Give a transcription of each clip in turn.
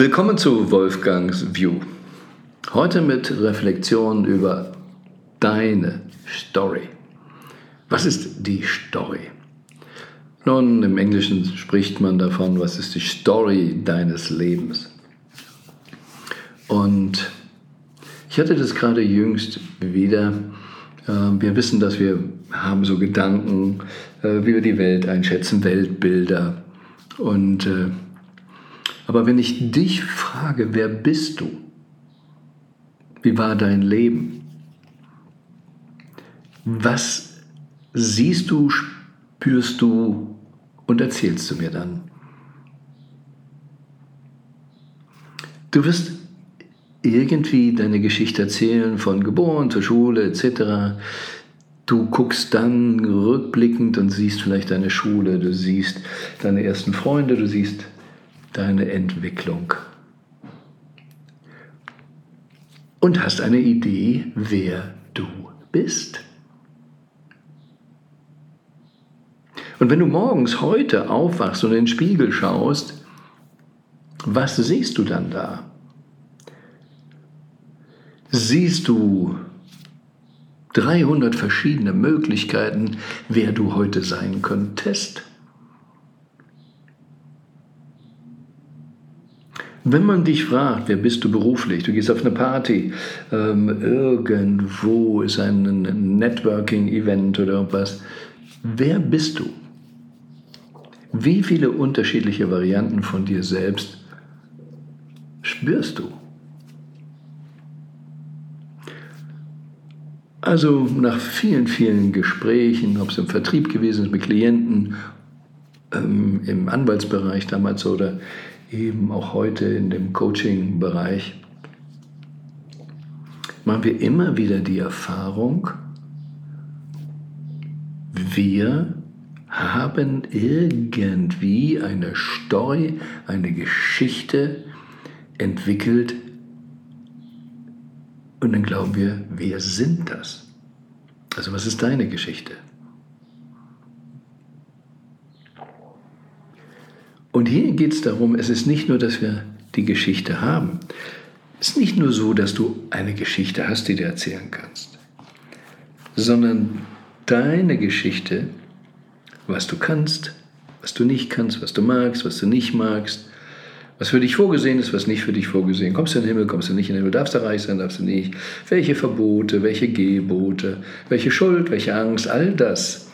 Willkommen zu Wolfgangs View. Heute mit Reflexion über deine Story. Was ist die Story? Nun, im Englischen spricht man davon, was ist die Story deines Lebens. Und ich hatte das gerade jüngst wieder. Ähm, wir wissen, dass wir haben so Gedanken, äh, wie wir die Welt einschätzen, Weltbilder. Und äh, aber wenn ich dich frage, wer bist du? Wie war dein Leben? Was siehst du, spürst du und erzählst du mir dann? Du wirst irgendwie deine Geschichte erzählen, von geboren zur Schule etc. Du guckst dann rückblickend und siehst vielleicht deine Schule, du siehst deine ersten Freunde, du siehst deine Entwicklung. Und hast eine Idee, wer du bist. Und wenn du morgens heute aufwachst und in den Spiegel schaust, was siehst du dann da? Siehst du 300 verschiedene Möglichkeiten, wer du heute sein könntest? Wenn man dich fragt, wer bist du beruflich, du gehst auf eine Party, ähm, irgendwo ist ein Networking-Event oder irgendwas, wer bist du? Wie viele unterschiedliche Varianten von dir selbst spürst du? Also nach vielen, vielen Gesprächen, ob es im Vertrieb gewesen ist mit Klienten, ähm, im Anwaltsbereich damals oder eben auch heute in dem Coaching-Bereich, machen wir immer wieder die Erfahrung, wir haben irgendwie eine Story, eine Geschichte entwickelt und dann glauben wir, wer sind das? Also was ist deine Geschichte? Und hier geht es darum, es ist nicht nur, dass wir die Geschichte haben. Es ist nicht nur so, dass du eine Geschichte hast, die du erzählen kannst, sondern deine Geschichte, was du kannst, was du nicht kannst, was du magst, was du nicht magst, was für dich vorgesehen ist, was nicht für dich vorgesehen. Kommst du in den Himmel, kommst du nicht in den Himmel, darfst du reich sein, darfst du nicht. Welche Verbote, welche Gebote, welche Schuld, welche Angst, all das,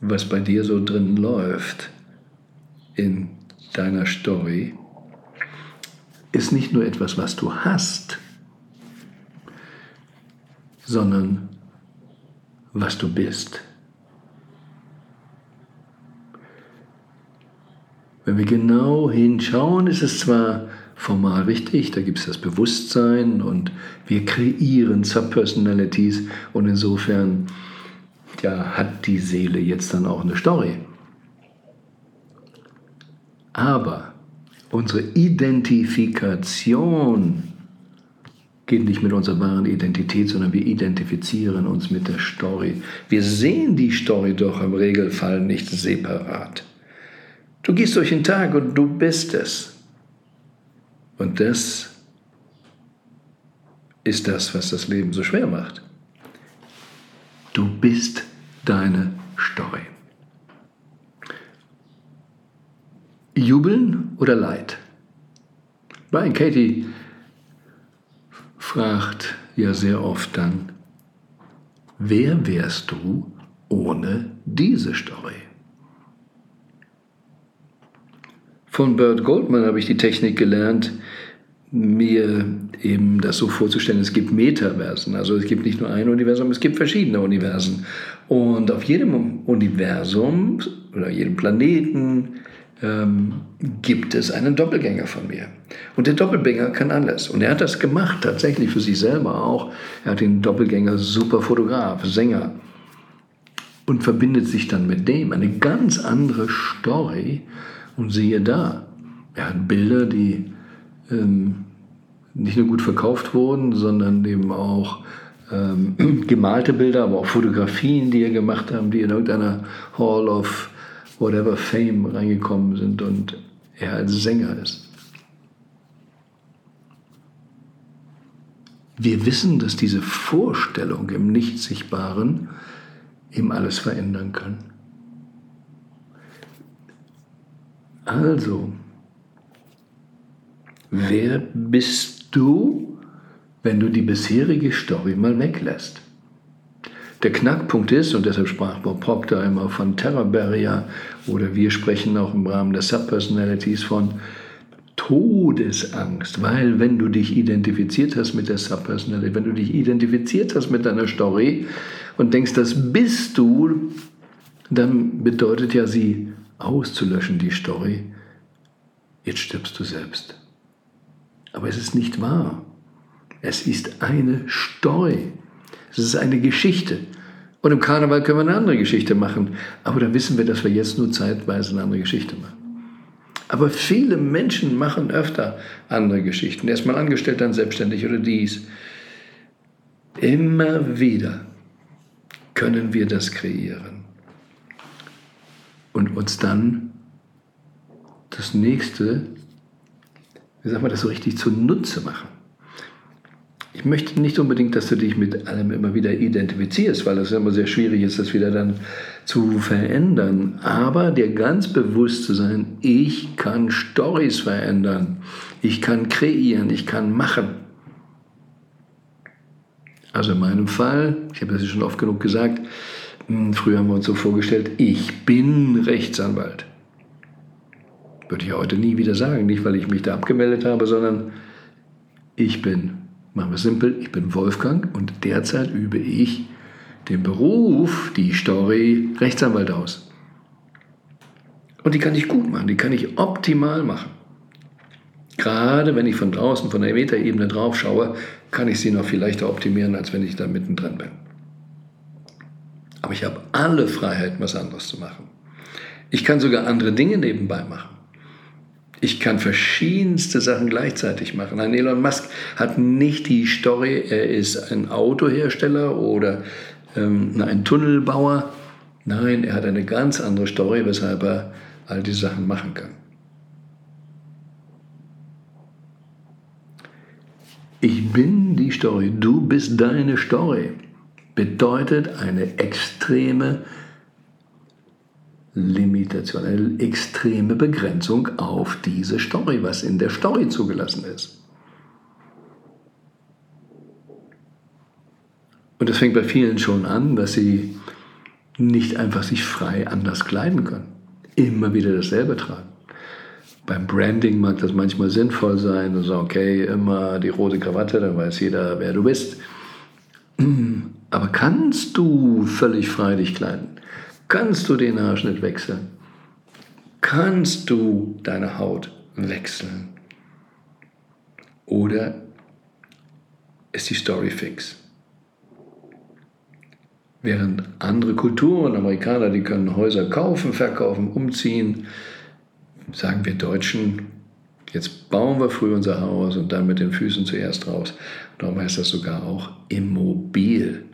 was bei dir so drin läuft, in deiner Story ist nicht nur etwas, was du hast, sondern was du bist. Wenn wir genau hinschauen, ist es zwar formal wichtig, da gibt es das Bewusstsein und wir kreieren Subpersonalities und insofern ja, hat die Seele jetzt dann auch eine Story. Aber unsere Identifikation geht nicht mit unserer wahren Identität, sondern wir identifizieren uns mit der Story. Wir sehen die Story doch im Regelfall nicht separat. Du gehst durch den Tag und du bist es. Und das ist das, was das Leben so schwer macht. Du bist deine Story. Jubeln oder Leid? Brian Katie fragt ja sehr oft dann, wer wärst du ohne diese Story? Von Bert Goldman habe ich die Technik gelernt, mir eben das so vorzustellen, es gibt Metaversen. Also es gibt nicht nur ein Universum, es gibt verschiedene Universen. Und auf jedem Universum oder jedem Planeten ähm, gibt es einen Doppelgänger von mir. Und der Doppelgänger kann alles. Und er hat das gemacht, tatsächlich für sich selber auch. Er hat den Doppelgänger super Fotograf, Sänger und verbindet sich dann mit dem. Eine ganz andere Story. Und siehe da, er hat Bilder, die ähm, nicht nur gut verkauft wurden, sondern eben auch ähm, gemalte Bilder, aber auch Fotografien, die er gemacht hat, die in irgendeiner Hall of whatever Fame reingekommen sind und er als Sänger ist. Wir wissen, dass diese Vorstellung im Nichtsichtbaren ihm alles verändern kann. Also, wer bist du, wenn du die bisherige Story mal weglässt? Der Knackpunkt ist, und deshalb sprach Bob Proctor immer von Terror Barrier, oder wir sprechen auch im Rahmen der Subpersonalities von Todesangst, weil wenn du dich identifiziert hast mit der Subpersonality, wenn du dich identifiziert hast mit deiner Story und denkst, das bist du, dann bedeutet ja sie auszulöschen, die Story. Jetzt stirbst du selbst. Aber es ist nicht wahr. Es ist eine Story. Es ist eine Geschichte. Und im Karneval können wir eine andere Geschichte machen. Aber dann wissen wir, dass wir jetzt nur zeitweise eine andere Geschichte machen. Aber viele Menschen machen öfter andere Geschichten. Erstmal angestellt, dann selbstständig oder dies. Immer wieder können wir das kreieren und uns dann das nächste, wie sagen wir das so richtig, zunutze machen. Ich möchte nicht unbedingt, dass du dich mit allem immer wieder identifizierst, weil es immer sehr schwierig ist, das wieder dann zu verändern. Aber dir ganz bewusst zu sein, ich kann Stories verändern, ich kann kreieren, ich kann machen. Also in meinem Fall, ich habe das schon oft genug gesagt, hm, früher haben wir uns so vorgestellt, ich bin Rechtsanwalt. Würde ich heute nie wieder sagen, nicht weil ich mich da abgemeldet habe, sondern ich bin Machen wir es simpel, ich bin Wolfgang und derzeit übe ich den Beruf, die Story Rechtsanwalt aus. Und die kann ich gut machen, die kann ich optimal machen. Gerade wenn ich von draußen, von der Metaebene drauf schaue, kann ich sie noch viel leichter optimieren, als wenn ich da mittendrin bin. Aber ich habe alle Freiheiten, was anderes zu machen. Ich kann sogar andere Dinge nebenbei machen. Ich kann verschiedenste Sachen gleichzeitig machen. Ein Elon Musk hat nicht die Story, er ist ein Autohersteller oder ähm, ein Tunnelbauer. Nein, er hat eine ganz andere Story, weshalb er all diese Sachen machen kann. Ich bin die Story, du bist deine Story, bedeutet eine extreme Limitation, eine extreme Begrenzung auf diese Story, was in der Story zugelassen ist. Und das fängt bei vielen schon an, dass sie nicht einfach sich frei anders kleiden können. Immer wieder dasselbe tragen. Beim Branding mag das manchmal sinnvoll sein, und so, okay, immer die rote Krawatte, dann weiß jeder, wer du bist. Aber kannst du völlig frei dich kleiden? Kannst du den Haarschnitt wechseln? Kannst du deine Haut wechseln? Oder ist die Story fix? Während andere Kulturen, Amerikaner, die können Häuser kaufen, verkaufen, umziehen, sagen wir Deutschen, jetzt bauen wir früh unser Haus und dann mit den Füßen zuerst raus. Darum heißt das sogar auch immobil.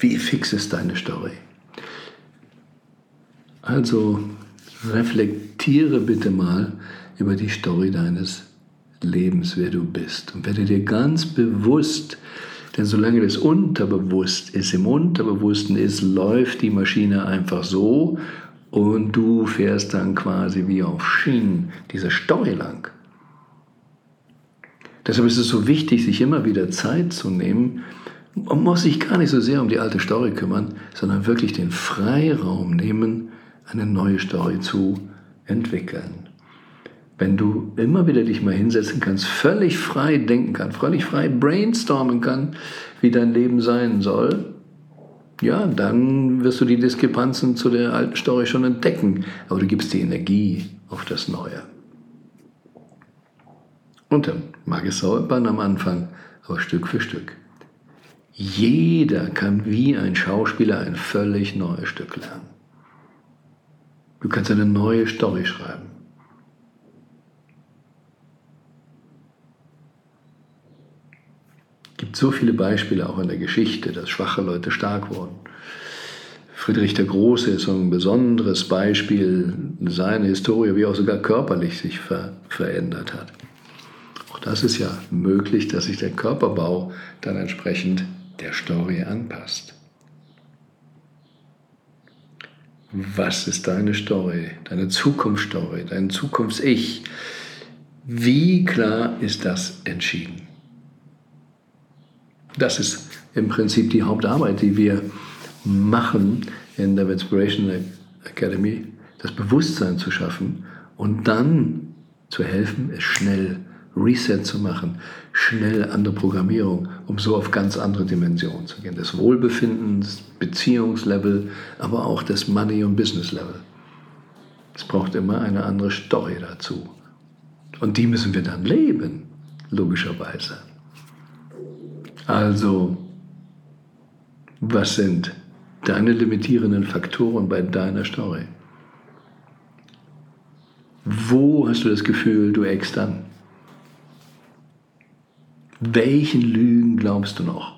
Wie fix ist deine Story? Also reflektiere bitte mal über die Story deines Lebens, wer du bist. Und werde dir ganz bewusst, denn solange das unterbewusst ist, im Unterbewussten ist, läuft die Maschine einfach so und du fährst dann quasi wie auf Schienen diese Story lang. Deshalb ist es so wichtig, sich immer wieder Zeit zu nehmen, man muss sich gar nicht so sehr um die alte Story kümmern, sondern wirklich den Freiraum nehmen, eine neue Story zu entwickeln. Wenn du immer wieder dich mal hinsetzen kannst, völlig frei denken kannst, völlig frei brainstormen kannst, wie dein Leben sein soll, ja, dann wirst du die Diskrepanzen zu der alten Story schon entdecken. Aber du gibst die Energie auf das Neue. Und dann mag es sauber am Anfang, aber Stück für Stück. Jeder kann wie ein Schauspieler ein völlig neues Stück lernen. Du kannst eine neue Story schreiben. Es gibt so viele Beispiele auch in der Geschichte, dass schwache Leute stark wurden. Friedrich der Große ist so ein besonderes Beispiel, seine Historie, wie auch sogar körperlich sich ver verändert hat. Auch das ist ja möglich, dass sich der Körperbau dann entsprechend der Story anpasst. Was ist deine Story, deine Zukunftsstory, dein Zukunfts-Ich? Wie klar ist das entschieden? Das ist im Prinzip die Hauptarbeit, die wir machen in der Inspiration Academy, das Bewusstsein zu schaffen und dann zu helfen, es schnell Reset zu machen, schnell andere Programmierung, um so auf ganz andere Dimensionen zu gehen. Das Wohlbefinden, das Beziehungslevel, aber auch das Money- und Business-Level. Es braucht immer eine andere Story dazu. Und die müssen wir dann leben, logischerweise. Also, was sind deine limitierenden Faktoren bei deiner Story? Wo hast du das Gefühl, du eckst an? Welchen Lügen glaubst du noch?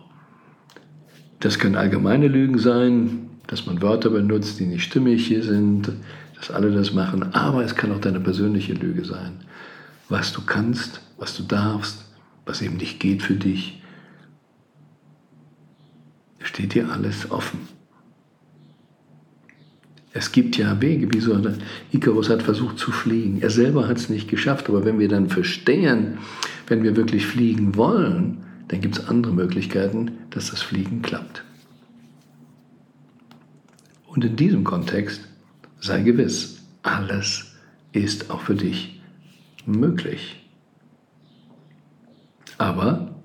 Das können allgemeine Lügen sein, dass man Wörter benutzt, die nicht stimmig sind, dass alle das machen, aber es kann auch deine persönliche Lüge sein. Was du kannst, was du darfst, was eben nicht geht für dich. Steht dir alles offen. Es gibt ja Wege, wie so Icarus hat versucht zu fliegen. Er selber hat es nicht geschafft, aber wenn wir dann verstehen, wenn wir wirklich fliegen wollen, dann gibt es andere Möglichkeiten, dass das Fliegen klappt. Und in diesem Kontext sei gewiss, alles ist auch für dich möglich. Aber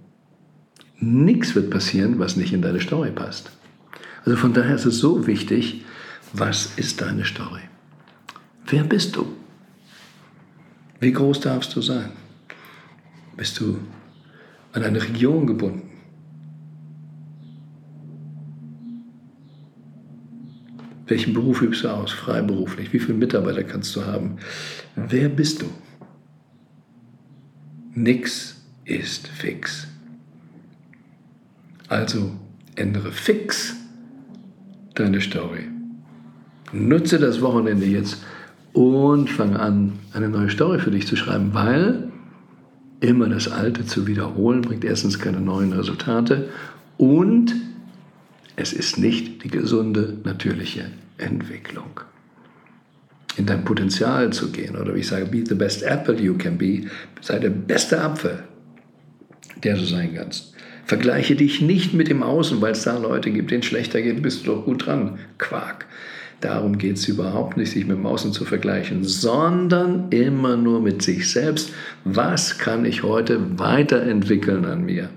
nichts wird passieren, was nicht in deine Story passt. Also von daher ist es so wichtig, was ist deine Story? Wer bist du? Wie groß darfst du sein? Bist du an eine Region gebunden? Welchen Beruf übst du aus? Freiberuflich? Wie viele Mitarbeiter kannst du haben? Wer bist du? Nix ist fix. Also ändere fix deine Story. Nutze das Wochenende jetzt und fange an, eine neue Story für dich zu schreiben, weil immer das Alte zu wiederholen bringt erstens keine neuen Resultate und es ist nicht die gesunde, natürliche Entwicklung. In dein Potenzial zu gehen oder wie ich sage, be the best apple you can be, sei der beste Apfel, der du sein kannst. Vergleiche dich nicht mit dem Außen, weil es da Leute gibt, denen schlechter geht, bist du doch gut dran. Quark. Darum geht es überhaupt nicht, sich mit dem Außen zu vergleichen, sondern immer nur mit sich selbst. Was kann ich heute weiterentwickeln an mir?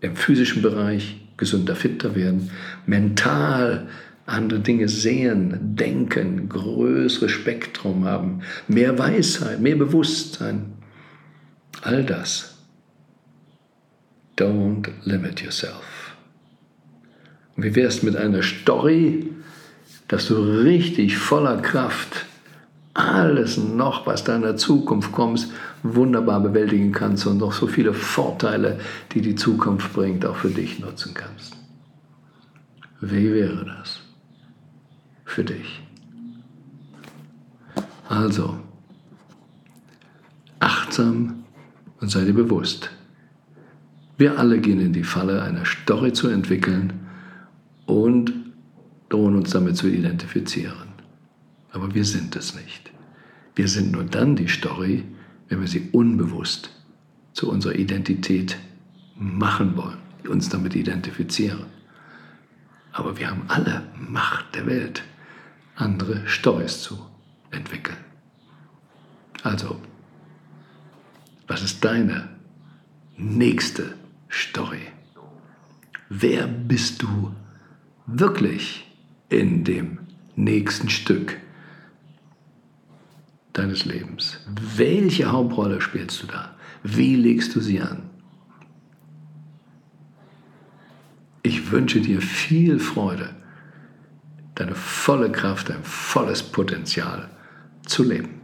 Im physischen Bereich gesünder, fitter werden, mental andere Dinge sehen, denken, größeres Spektrum haben, mehr Weisheit, mehr Bewusstsein. All das. Don't limit yourself. Und wie wär's mit einer Story, dass du richtig voller Kraft alles noch, was da in der Zukunft kommt, wunderbar bewältigen kannst und noch so viele Vorteile, die die Zukunft bringt, auch für dich nutzen kannst. Wie wäre das für dich? Also, achtsam und sei dir bewusst. Wir alle gehen in die Falle, eine Story zu entwickeln, und drohen uns damit zu identifizieren. Aber wir sind es nicht. Wir sind nur dann die Story, wenn wir sie unbewusst zu unserer Identität machen wollen, uns damit identifizieren. Aber wir haben alle Macht der Welt, andere Stories zu entwickeln. Also, was ist deine nächste Story? Wer bist du wirklich in dem nächsten Stück deines Lebens? Welche Hauptrolle spielst du da? Wie legst du sie an? Ich wünsche dir viel Freude, deine volle Kraft, dein volles Potenzial zu leben.